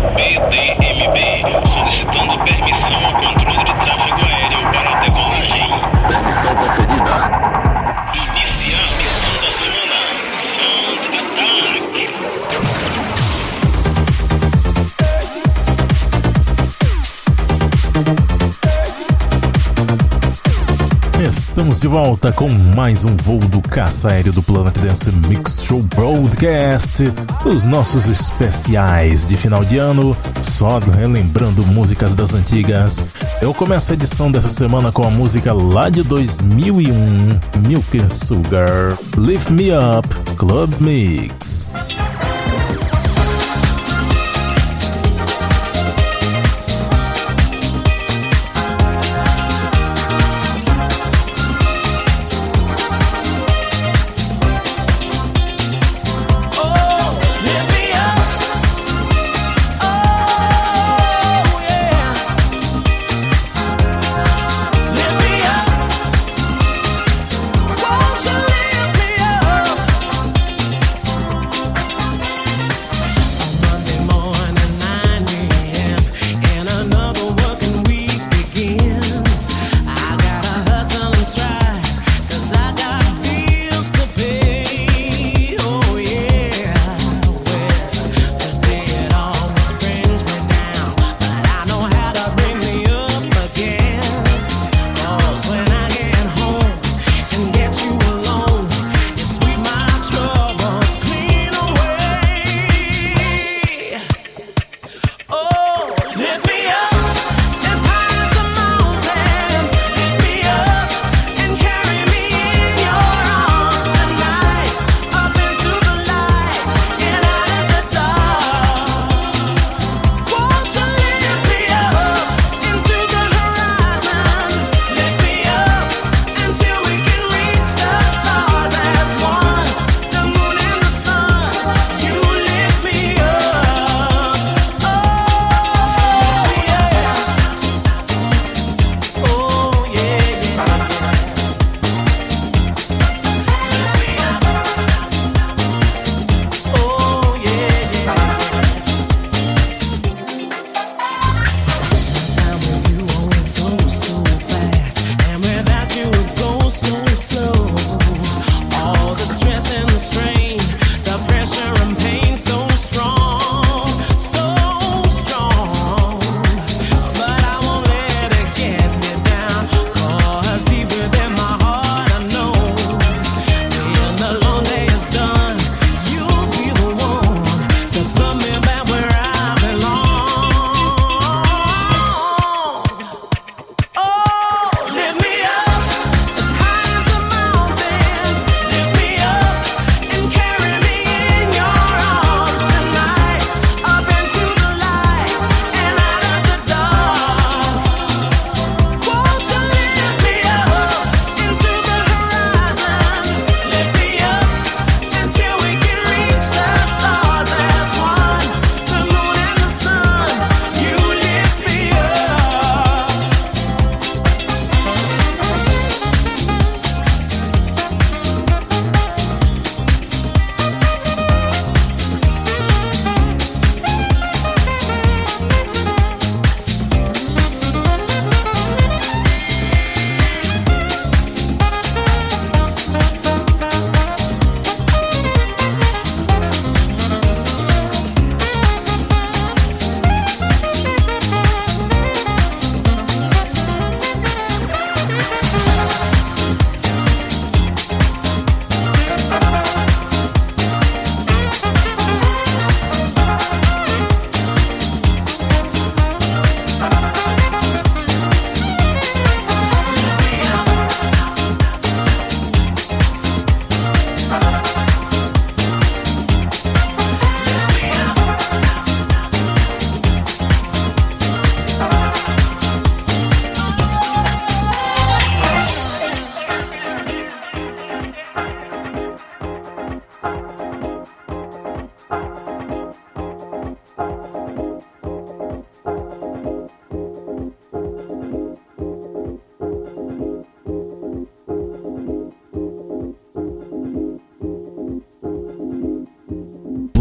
PDMB, solicitando permissão ao controle de tráfego aéreo para a decolagem. Permissão concedida. Estamos de volta com mais um voo do Caça Aéreo do Planet Dance Mix Show Broadcast. Os nossos especiais de final de ano, só relembrando músicas das antigas. Eu começo a edição dessa semana com a música lá de 2001, Milk and Sugar, Lift Me Up, Club Mix.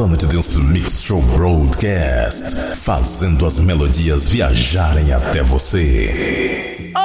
Planet Dance Mix Show Broadcast, fazendo as melodias viajarem até você. Oh!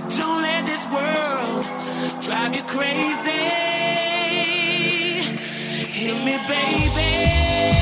But don't let this world drive you crazy. Hear me, baby.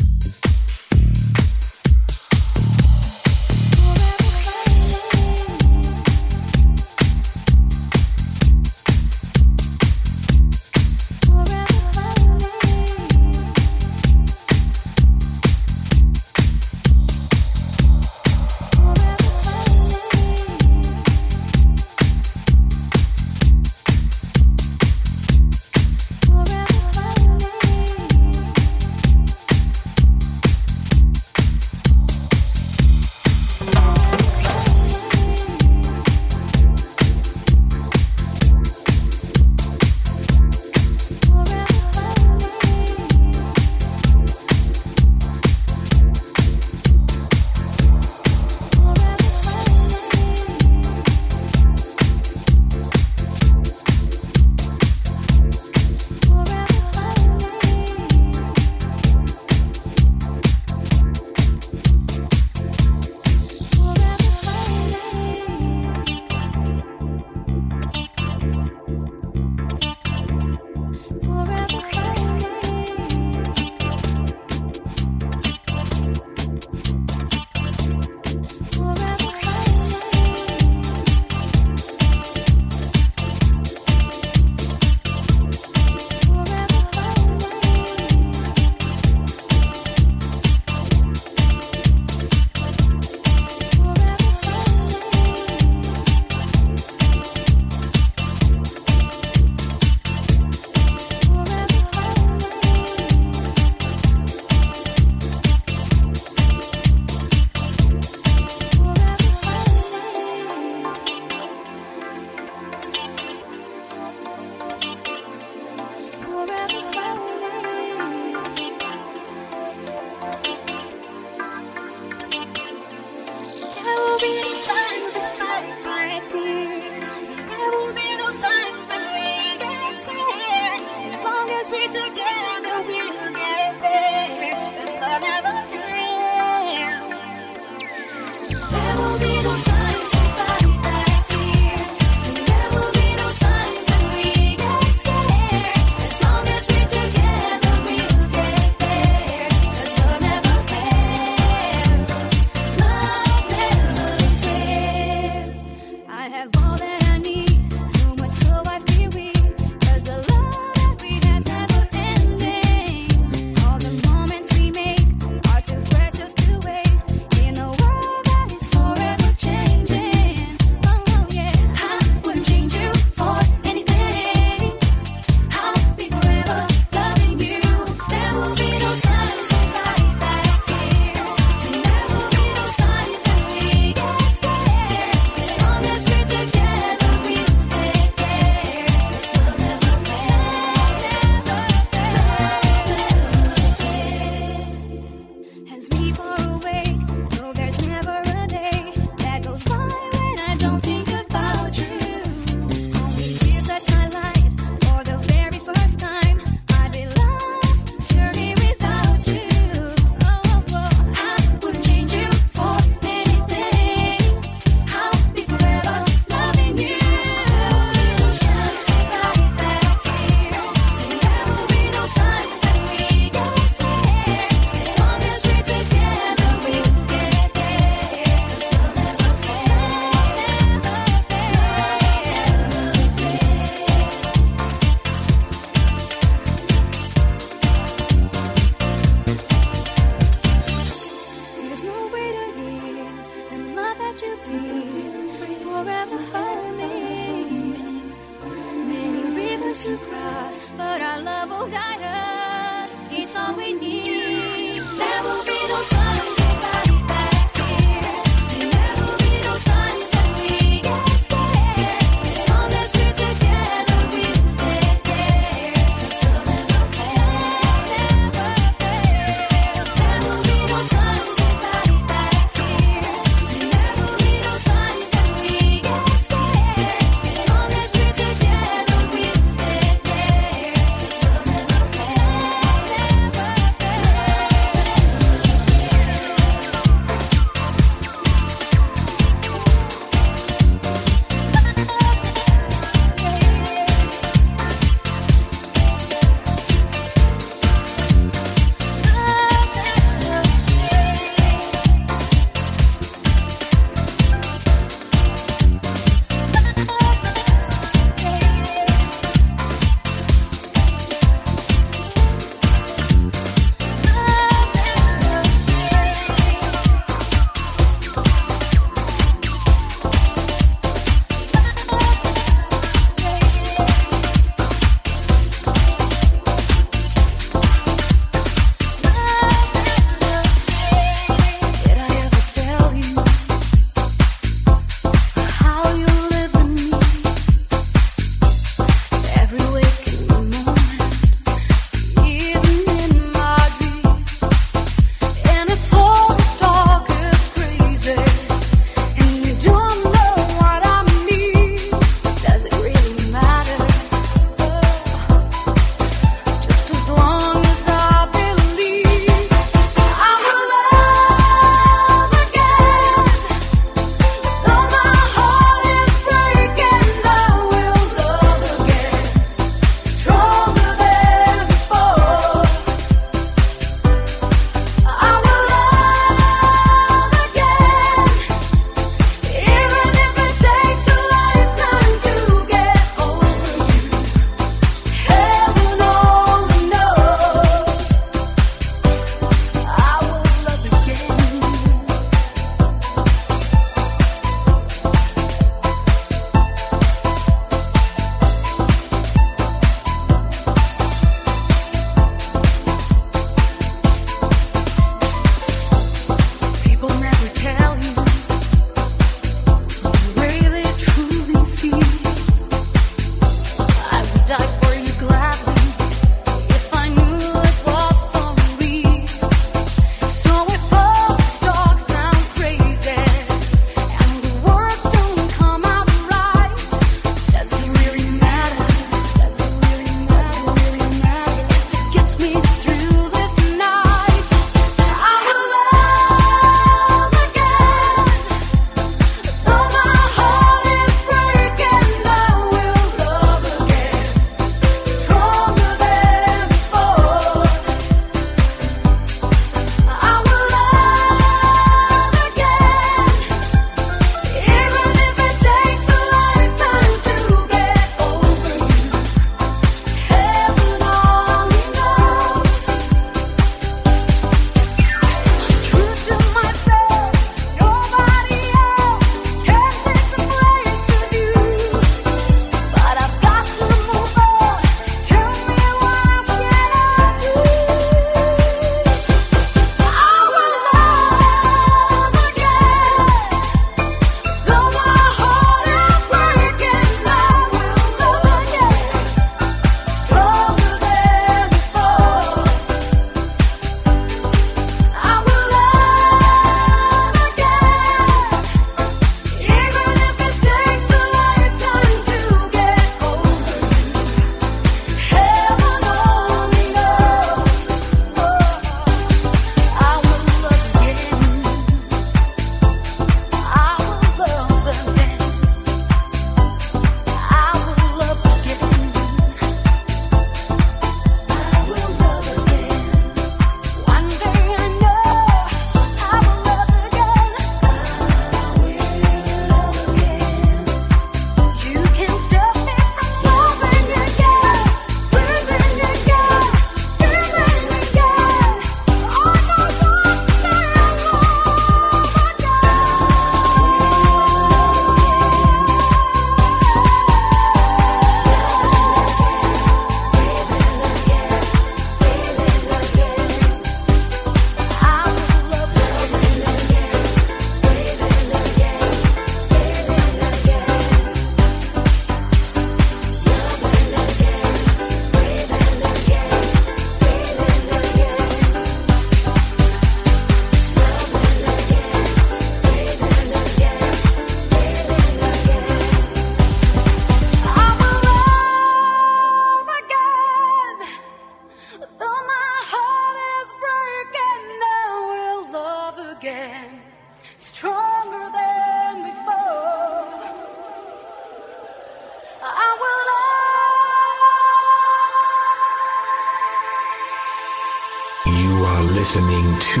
Listening to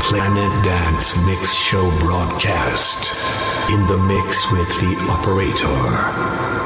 Planet Dance Mix Show broadcast in the mix with the operator.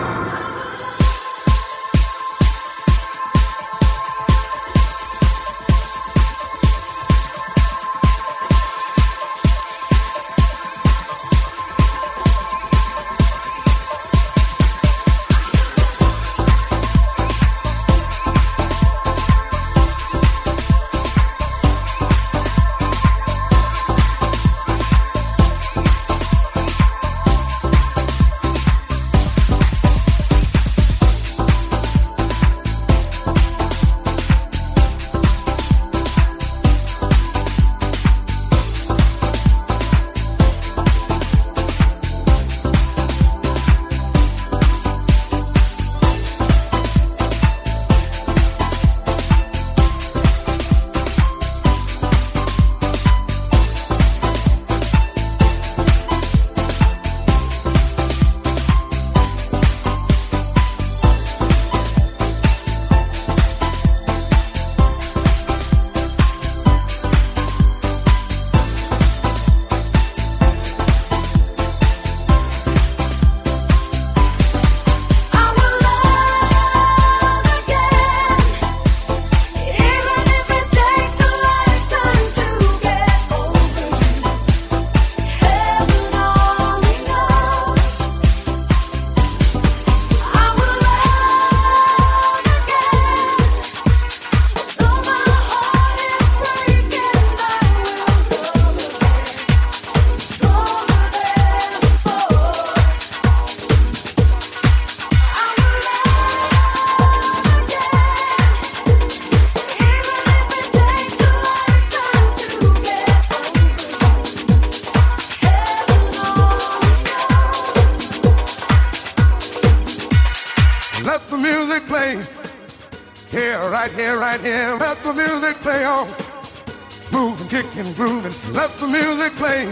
Let the music play.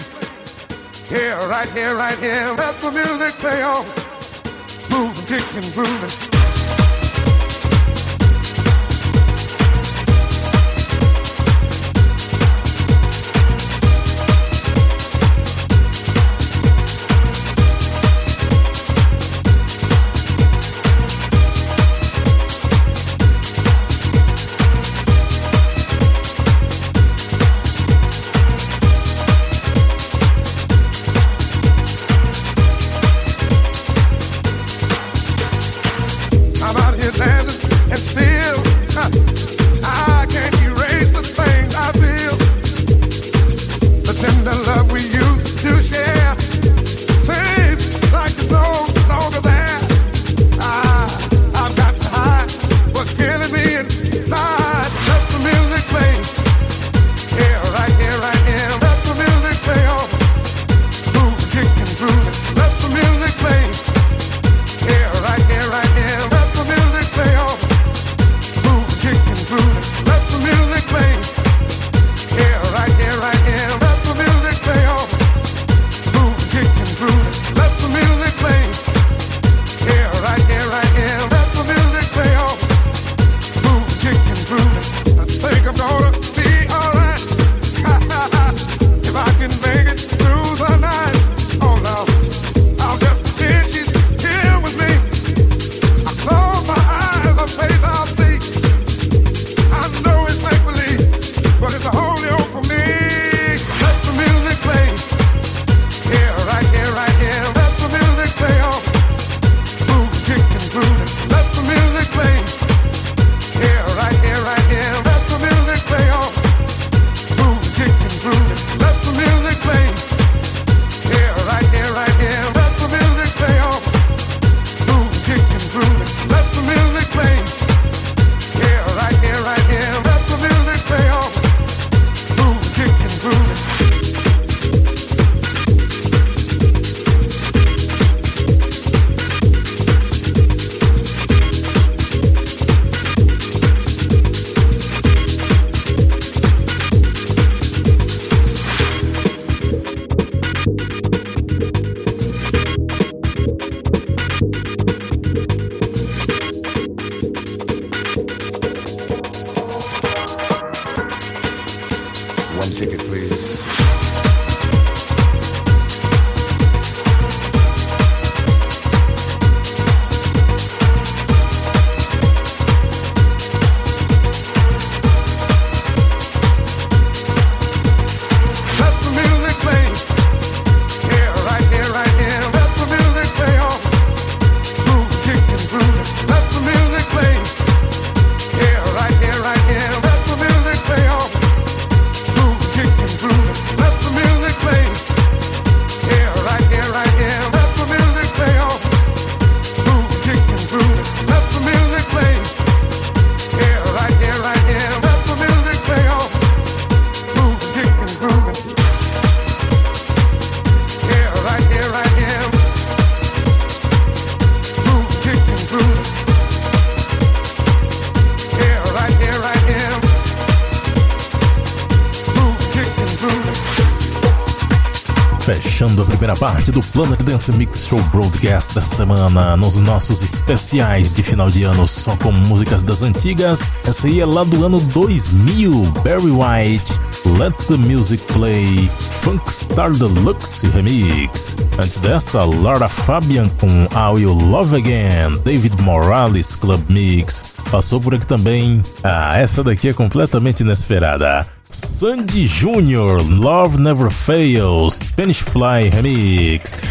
Here, right here, right here. Let the music play on. Moving, kicking, grooving. Do Planet Dance Mix Show Broadcast da semana, nos nossos especiais de final de ano só com músicas das antigas. Essa aí é lá do ano 2000, Barry White, Let the Music Play, Funk Star Deluxe Remix. Antes dessa, Laura Fabian com How You Love Again, David Morales Club Mix. Passou por aqui também. Ah, essa daqui é completamente inesperada. Sandy Jr., Love Never Fails, Spanish Fly Remix.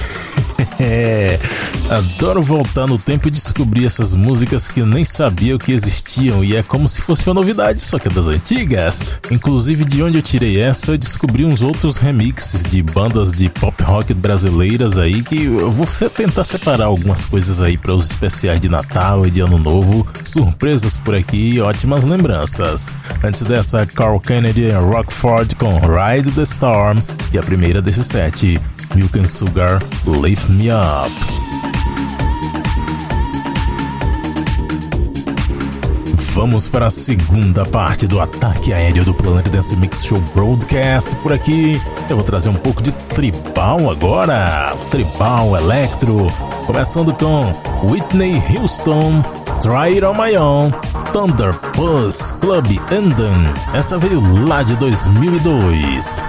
adoro voltar no tempo e descobrir essas músicas que nem sabia que existiam e é como se fosse uma novidade, só que é das antigas. Inclusive, de onde eu tirei essa, eu descobri uns outros remixes de bandas de pop rock brasileiras aí que eu vou tentar separar algumas coisas aí para os especiais de Natal e de Ano Novo. Surpresas por aqui e ótimas lembranças. Antes dessa, Carl Kennedy Rockford com Ride the Storm e a primeira desse set, Milk and Sugar Lift Me Up. Vamos para a segunda parte do ataque aéreo do Planet Dance Mix Show Broadcast. Por aqui eu vou trazer um pouco de tribal agora, tribal electro, começando com Whitney Houston, Try It On My Own, Thunder Club Enden. Essa veio lá de 2002.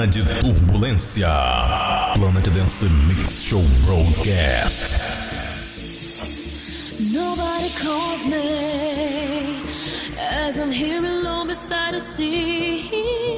Zona de Turbulência. Planet Dance Mix Show Broadcast. Nobody calls me as I'm here alone beside a sea.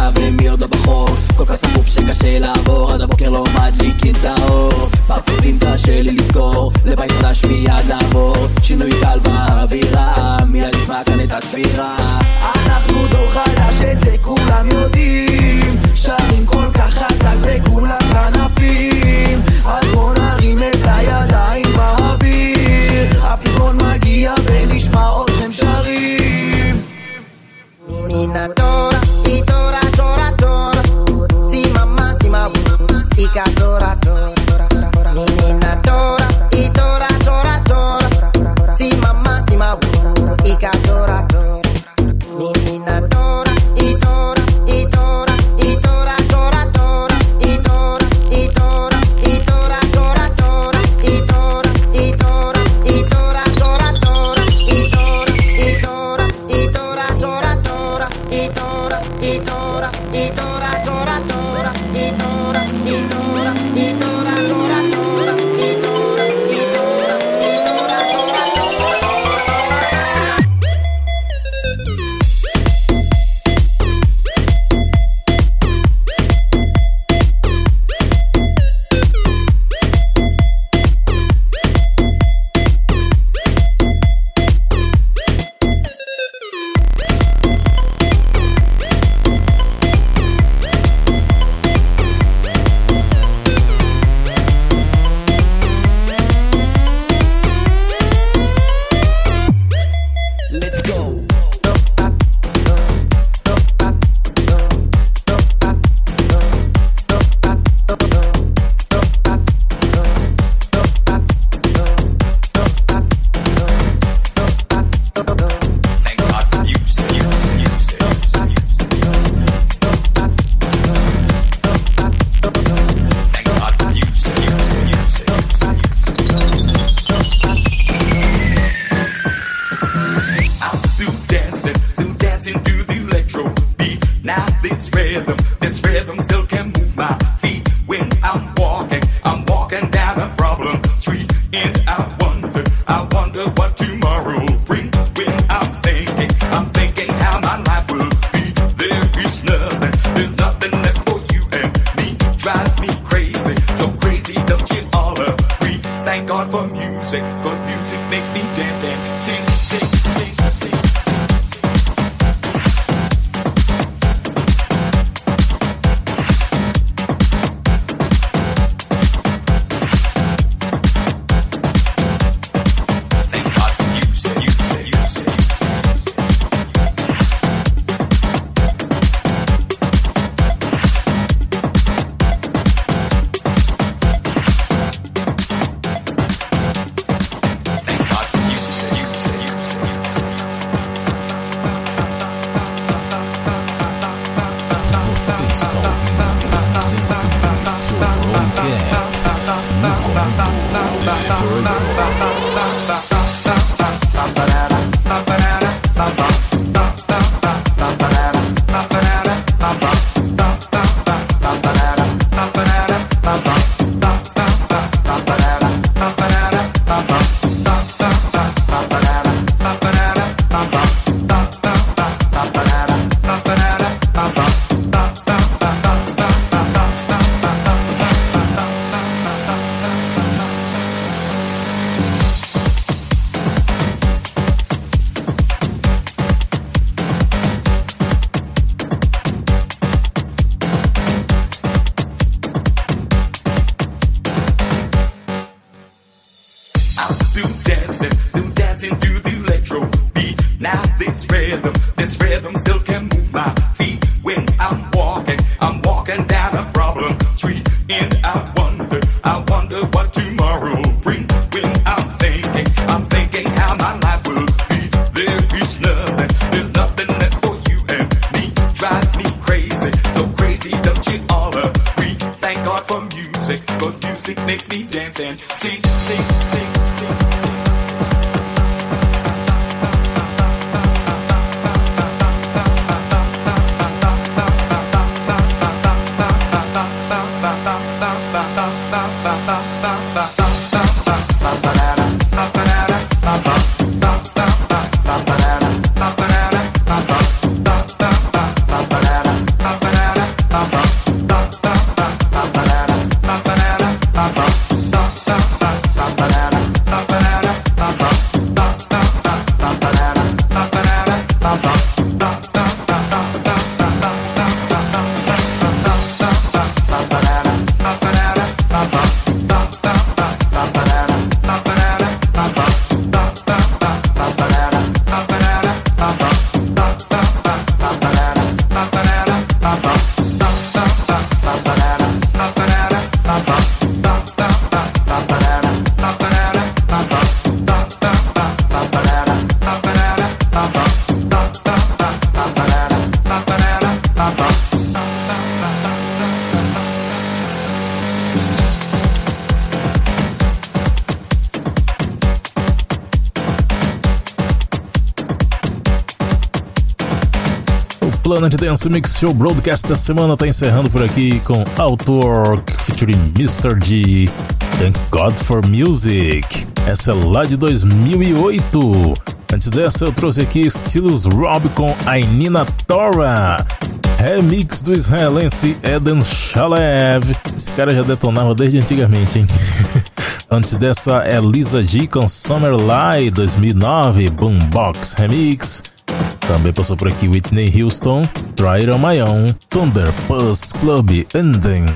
עכשיו ומי עוד לא בחור. כל כך סחוף שקשה לעבור עד הבוקר לא מדליקים את האור פרצופים קשה לי לזכור לבית חדש מיד לעבור. שינוי קל באווירה מיד נשמע כאן את הצבירה. אנחנו דור חדש את זה כולם יודעים. שרים כל כך חזק וכולם כנפים אז בוא נרים את הידיים באוויר הפתרון מגיע ונשמע אתכם שרים. camminatora, pitora, tora, tora. tora. Si mama, si ma, ica tora, tora, tora. Camminatora, pitora, tora, tora. Si mama, si ma, ica tora. ba ba ba ba ba Planet Dance Mix Show Broadcast da semana tá encerrando por aqui com Outwork featuring Mr. G. Thank God for Music. Essa é lá de 2008. Antes dessa eu trouxe aqui estilos Rob com Ainina Tora. Remix do israelense Eden Shalev. Esse cara já detonava desde antigamente, hein? Antes dessa é Lisa G com Summer Lie 2009 Boombox Remix. Também passou por aqui Whitney Houston, Try It On My Own, Thunder Buzz Club Ending.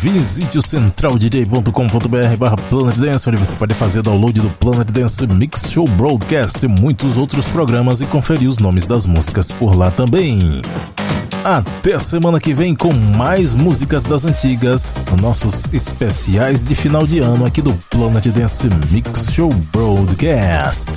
Visite o centraldj.com.br barra Planet Dance, onde você pode fazer download do Planet Dance Mix Show Broadcast e muitos outros programas e conferir os nomes das músicas por lá também. Até a semana que vem com mais músicas das antigas, nossos especiais de final de ano aqui do Planet Dance Mix Show Broadcast.